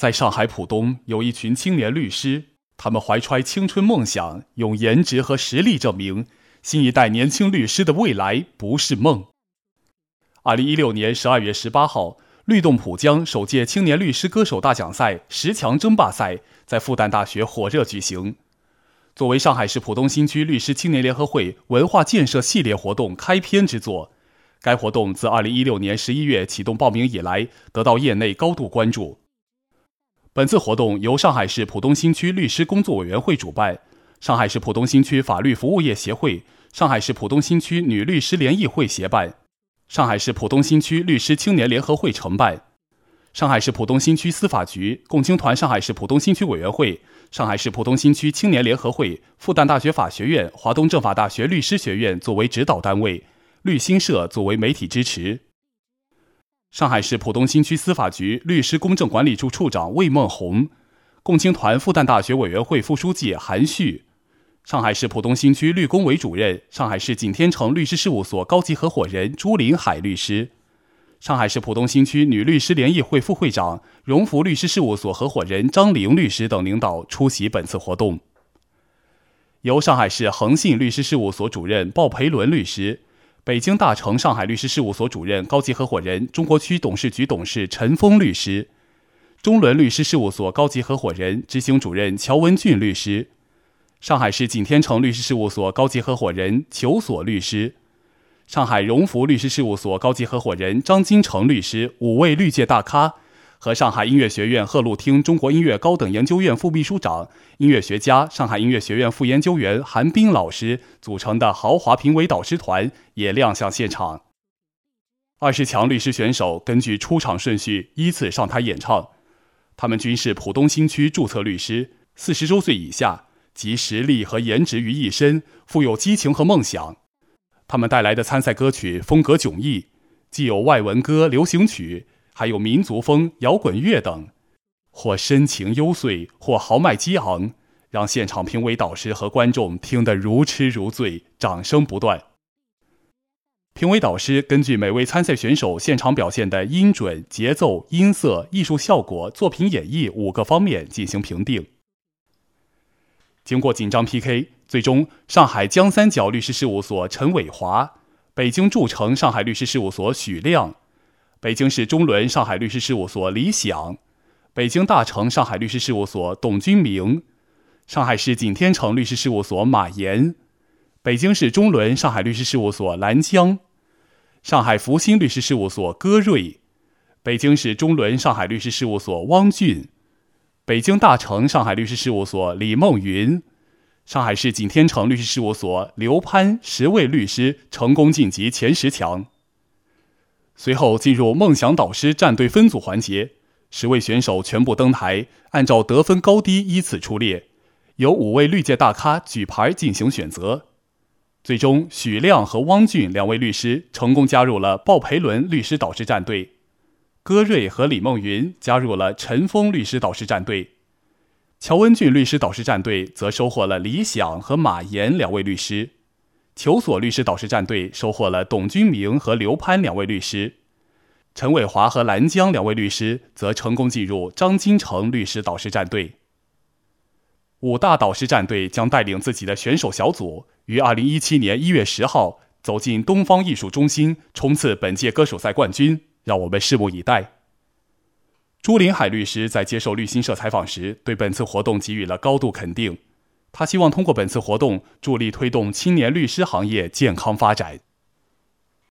在上海浦东有一群青年律师，他们怀揣青春梦想，用颜值和实力证明新一代年轻律师的未来不是梦。二零一六年十二月十八号，律动浦江首届青年律师歌手大奖赛十强争霸赛在复旦大学火热举行。作为上海市浦东新区律师青年联合会文化建设系列活动开篇之作，该活动自二零一六年十一月启动报名以来，得到业内高度关注。本次活动由上海市浦东新区律师工作委员会主办，上海市浦东新区法律服务业协会、上海市浦东新区女律师联谊会协办，上海市浦东新区律师青年联合会承办，上海市浦东新区司法局、共青团上海市浦东新区委员会。上海市浦东新区青年联合会、复旦大学法学院、华东政法大学律师学院作为指导单位，律新社作为媒体支持。上海市浦东新区司法局律师公证管理处处长魏梦红，共青团复旦大学委员会副书记韩旭，上海市浦东新区律工委主任、上海市景天城律师事务所高级合伙人朱林海律师。上海市浦东新区女律师联谊会副会长、荣福律师事务所合伙人张玲律师等领导出席本次活动。由上海市恒信律师事务所主任鲍培伦律师、北京大成上海律师事务所主任、高级合伙人、中国区董事局董事陈峰律师，中伦律师事务所高级合伙人、执行主任乔文俊律师，上海市景天成律师事务所高级合伙人裘所律师。上海荣福律师事务所高级合伙人张金成律师，五位律界大咖和上海音乐学院鹤鹿厅中国音乐高等研究院副秘书长、音乐学家、上海音乐学院副研究员韩冰老师组成的豪华评委导师团也亮相现场。二十强律师选手根据出场顺序依次上台演唱，他们均是浦东新区注册律师，四十周岁以下，集实力和颜值于一身，富有激情和梦想。他们带来的参赛歌曲风格迥异，既有外文歌、流行曲，还有民族风、摇滚乐等，或深情幽邃，或豪迈激昂，让现场评委导师和观众听得如痴如醉，掌声不断。评委导师根据每位参赛选手现场表现的音准、节奏、音色、艺术效果、作品演绎五个方面进行评定。经过紧张 PK。最终，上海江三角律师事务所陈伟华，北京筑城上海律师事务所许亮，北京市中伦上海律师事务所李想，北京大成上海律师事务所董军明，上海市景天成律师事务所马岩，北京市中伦上海律师事务所兰江，上海福星律师事务所戈瑞，北京市中伦上海律师事务所汪俊，北京大成上海律师事务所李梦云。上海市景天成律师事务所刘潘十位律师成功晋级前十强。随后进入梦想导师战队分组环节，十位选手全部登台，按照得分高低依次出列，由五位律界大咖举牌进行选择。最终，许亮和汪俊两位律师成功加入了鲍培伦律师导师战队，戈瑞和李梦云加入了陈峰律师导师战队。乔文俊律师导师战队则收获了李想和马岩两位律师，求索律师导师战队收获了董军明和刘攀两位律师，陈伟华和兰江两位律师则成功进入张金成律师导师战队。五大导师战队将带领自己的选手小组于二零一七年一月十号走进东方艺术中心，冲刺本届歌手赛冠军。让我们拭目以待。朱林海律师在接受律新社采访时，对本次活动给予了高度肯定。他希望通过本次活动，助力推动青年律师行业健康发展。